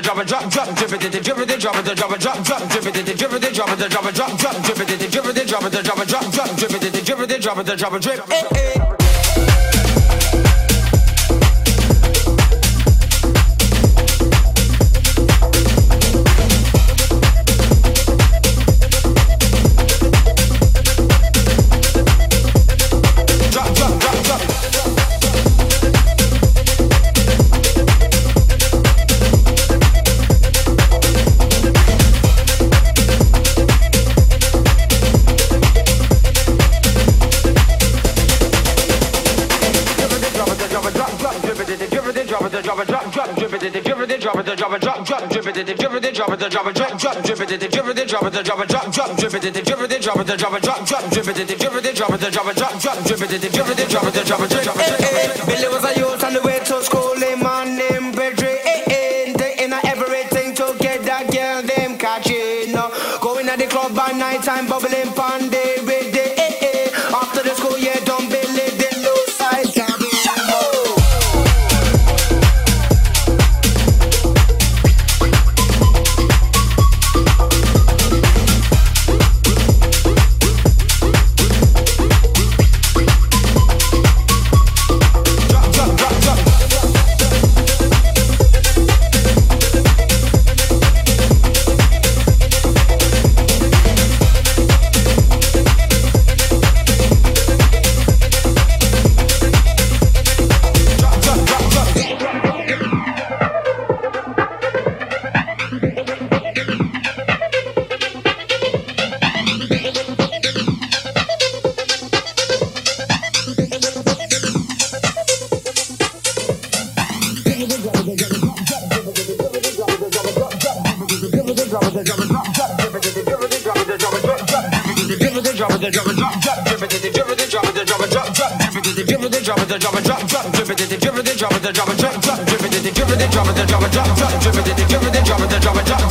drop a drop drop drip it the drip it the drop it the drop a drop drop drip it the drip it the drop it the drop a drop drop drip it the drip it the drop it the drop a drop drop drip it the drip it the drop it the drop a drip. drop it, drop it, drop, drop, drip it, drip it, drop it, drop it, drop, drop, drip it, drip it, drop it, drop it, drop, drop, drip it, drip it, drop it, drop it, drop, drop, drip it, drip it, drop it, drop it, drop, drop, drip it, drip it, drop it, drop it, drop it. Billy was a youth on the way to school, him and him bedridden, thinking of everything to get that girl them catching. Going at the club by night time, bubbling pandemic. the drop a drop drop drip it the drip it the drop the drop a drop drop drip it the drop, it the drop the drop a drop drop drip it the drop, it the drop the drop a drop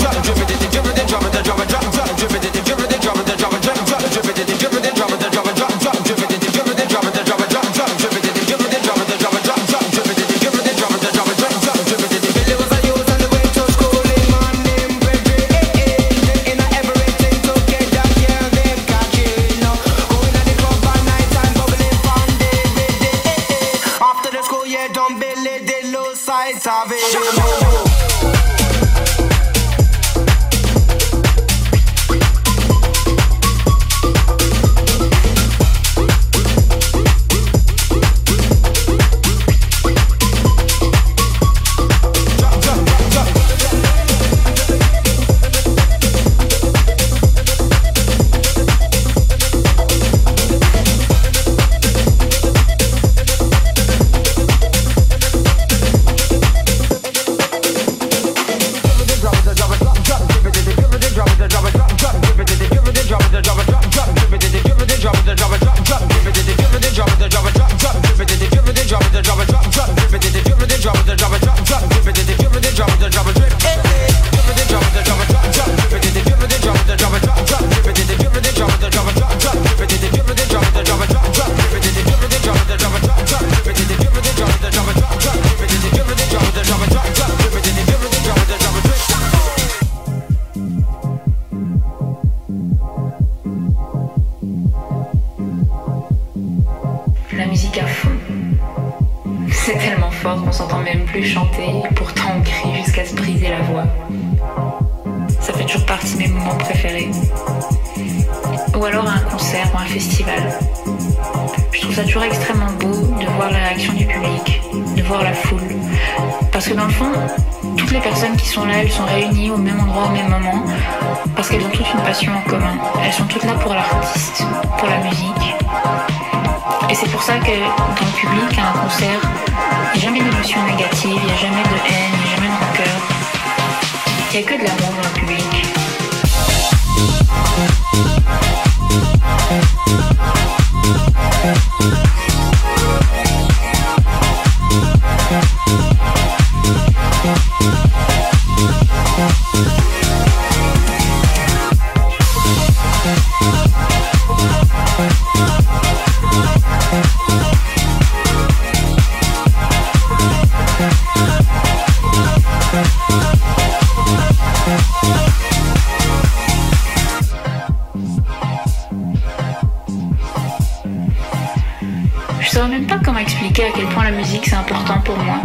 important pour moi.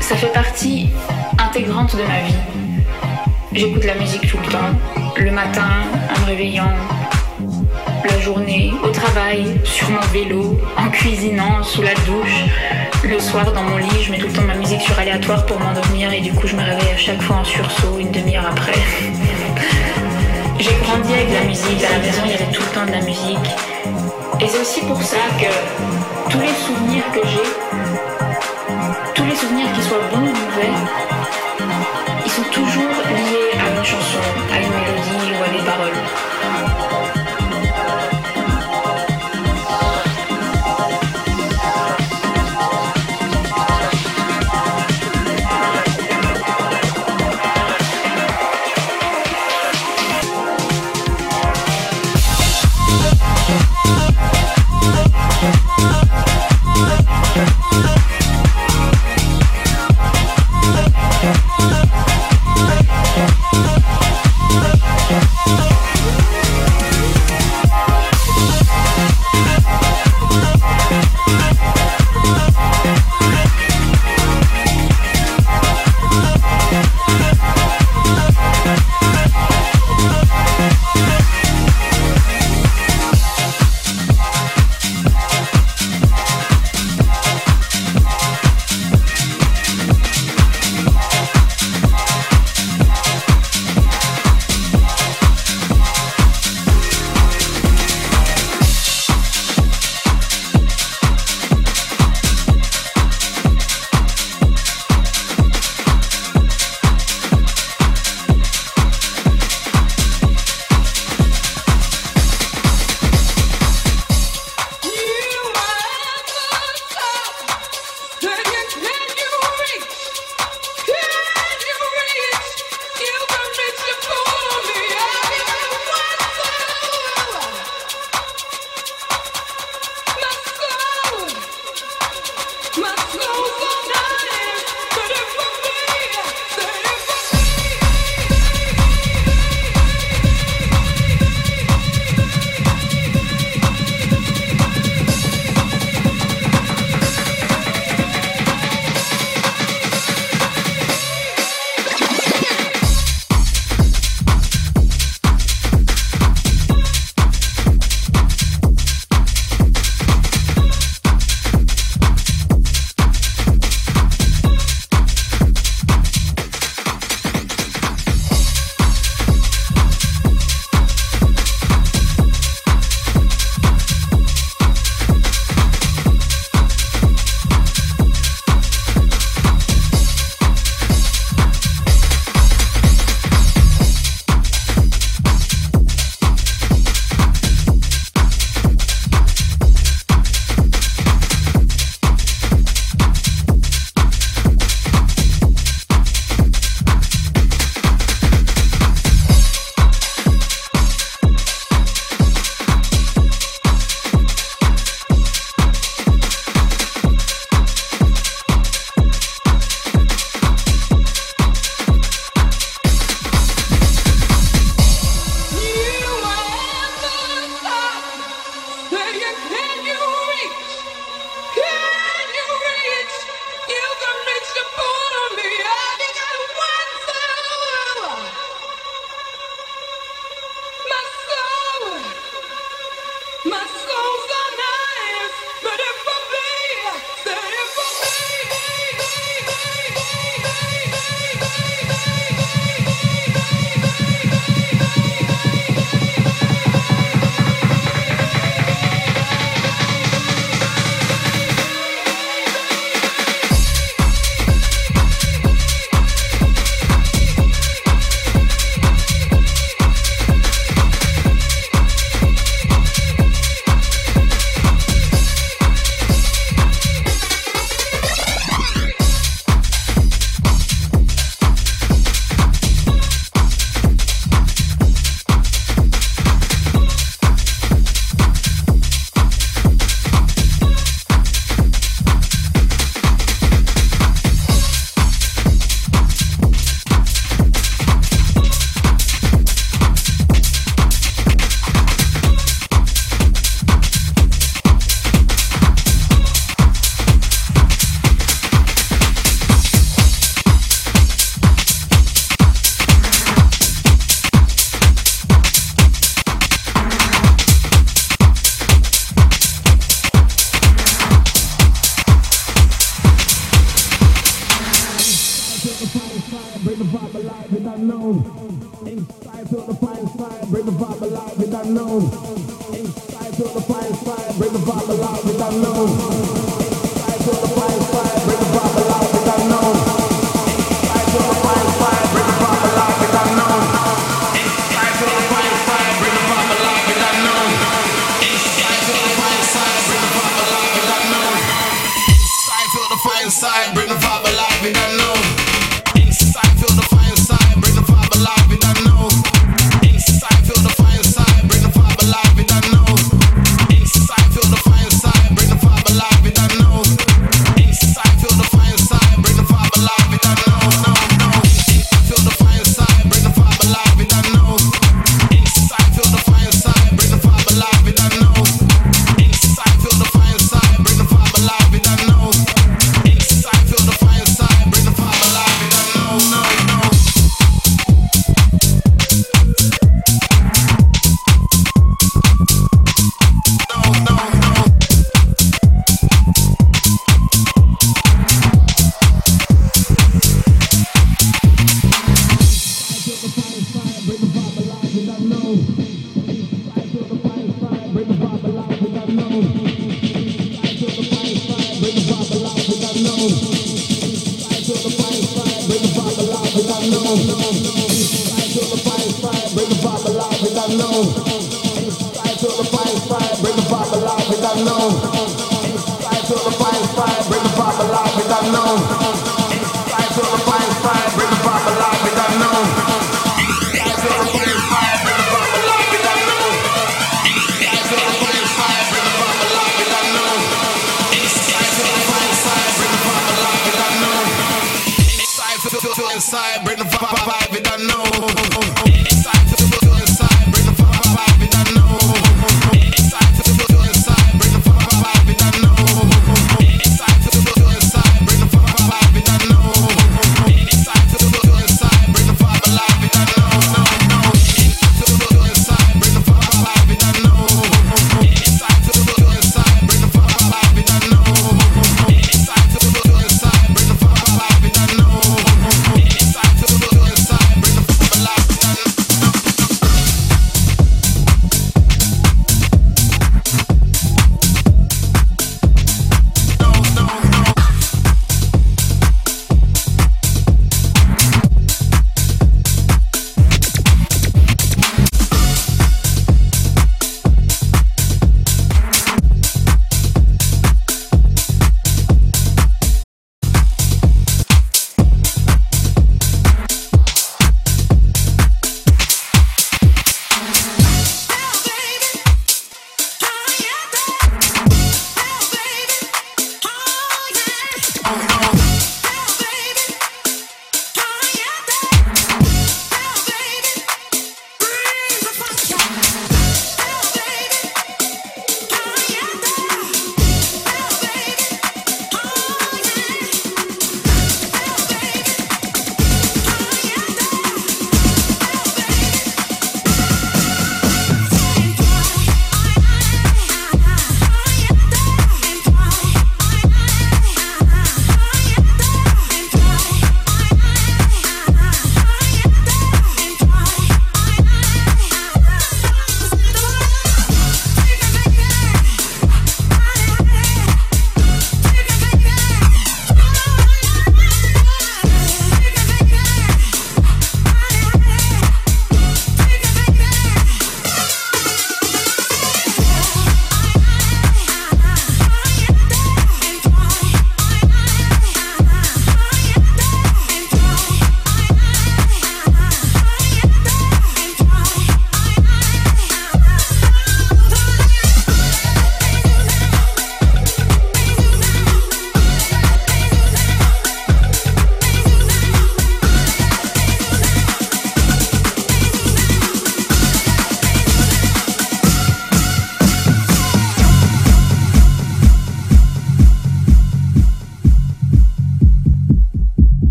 Ça fait partie intégrante de ma vie. J'écoute la musique tout le temps, le matin, en me réveillant, la journée, au travail, sur mon vélo, en cuisinant, sous la douche. Le soir, dans mon lit, je mets tout le temps ma musique sur aléatoire pour m'endormir et du coup, je me réveille à chaque fois en sursaut une demi-heure après. J'ai grandi avec la musique, à la maison, il y avait tout le temps de la musique. Et c'est aussi pour ça que tous les souvenirs que j'ai.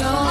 always on.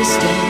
understand.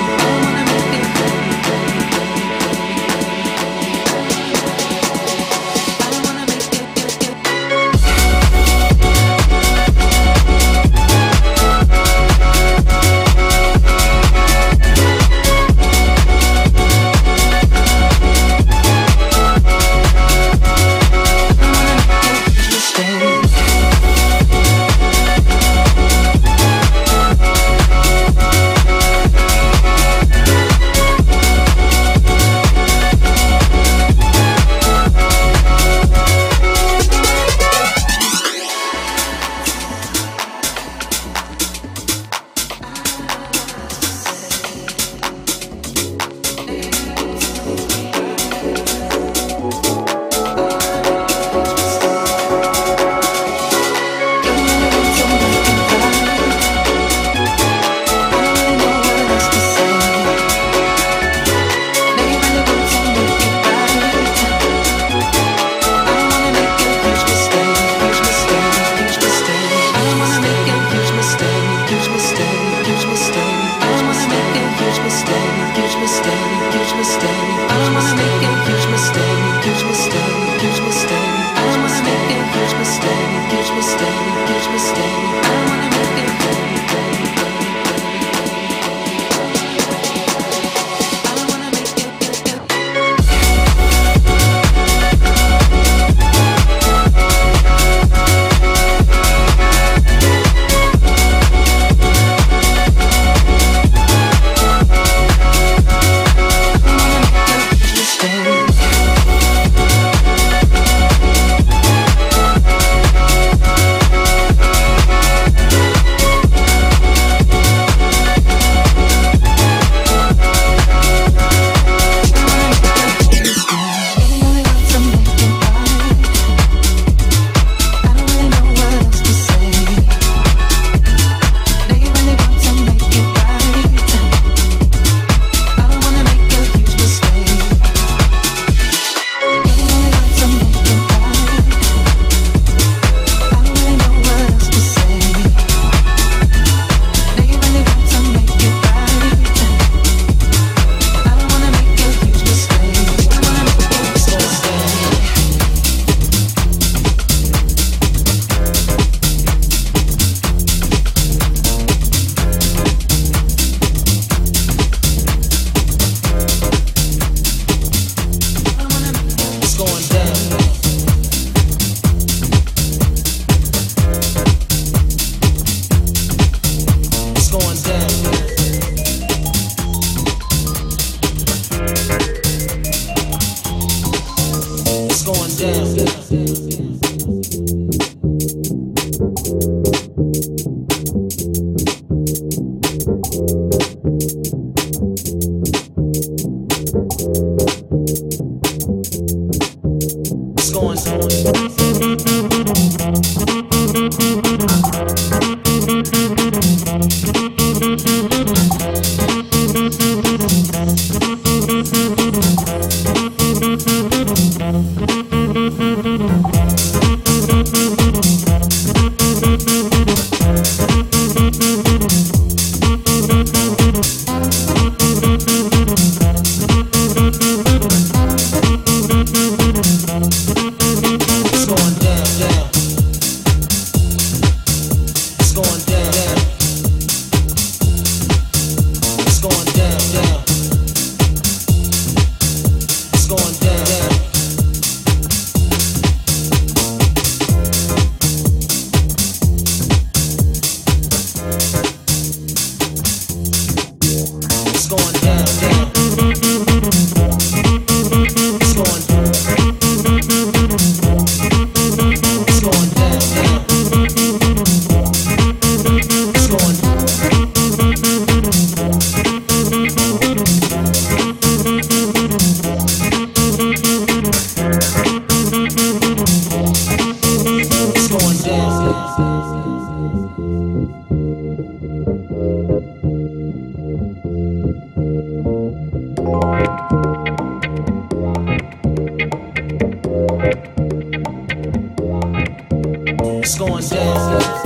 going down.